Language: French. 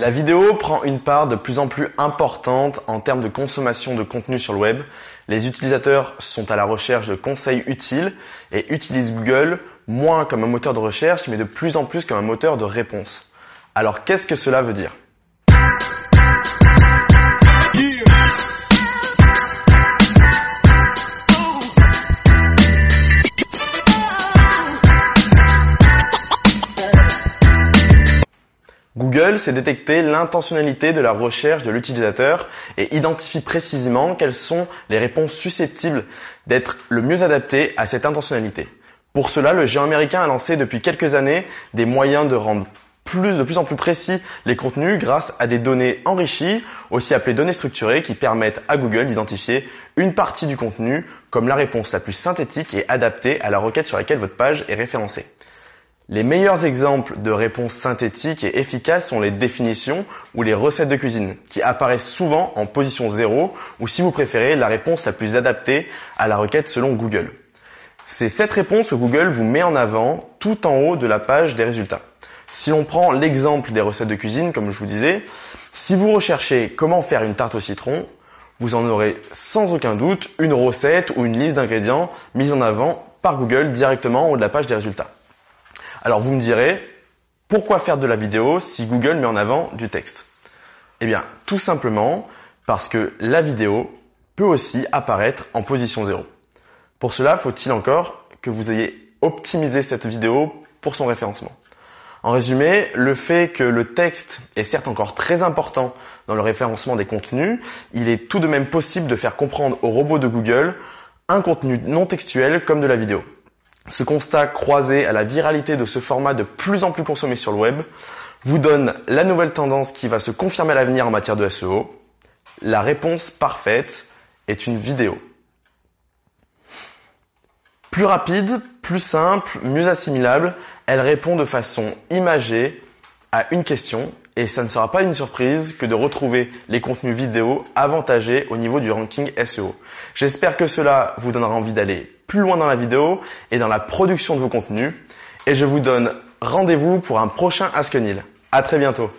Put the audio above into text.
La vidéo prend une part de plus en plus importante en termes de consommation de contenu sur le web. Les utilisateurs sont à la recherche de conseils utiles et utilisent Google moins comme un moteur de recherche mais de plus en plus comme un moteur de réponse. Alors qu'est-ce que cela veut dire? Google sait détecter l'intentionnalité de la recherche de l'utilisateur et identifie précisément quelles sont les réponses susceptibles d'être le mieux adaptées à cette intentionnalité. Pour cela, le géant américain a lancé depuis quelques années des moyens de rendre plus, de plus en plus précis les contenus grâce à des données enrichies, aussi appelées données structurées, qui permettent à Google d'identifier une partie du contenu comme la réponse la plus synthétique et adaptée à la requête sur laquelle votre page est référencée. Les meilleurs exemples de réponses synthétiques et efficaces sont les définitions ou les recettes de cuisine, qui apparaissent souvent en position 0 ou si vous préférez la réponse la plus adaptée à la requête selon Google. C'est cette réponse que Google vous met en avant tout en haut de la page des résultats. Si l'on prend l'exemple des recettes de cuisine, comme je vous disais, si vous recherchez comment faire une tarte au citron, vous en aurez sans aucun doute une recette ou une liste d'ingrédients mise en avant par Google directement en haut de la page des résultats. Alors vous me direz, pourquoi faire de la vidéo si Google met en avant du texte? Eh bien, tout simplement parce que la vidéo peut aussi apparaître en position 0. Pour cela, faut-il encore que vous ayez optimisé cette vidéo pour son référencement? En résumé, le fait que le texte est certes encore très important dans le référencement des contenus, il est tout de même possible de faire comprendre au robot de Google un contenu non textuel comme de la vidéo. Ce constat croisé à la viralité de ce format de plus en plus consommé sur le web vous donne la nouvelle tendance qui va se confirmer à l'avenir en matière de SEO. La réponse parfaite est une vidéo. Plus rapide, plus simple, mieux assimilable, elle répond de façon imagée à une question et ça ne sera pas une surprise que de retrouver les contenus vidéo avantagés au niveau du ranking SEO. J'espère que cela vous donnera envie d'aller plus loin dans la vidéo et dans la production de vos contenus et je vous donne rendez-vous pour un prochain Ask. À très bientôt.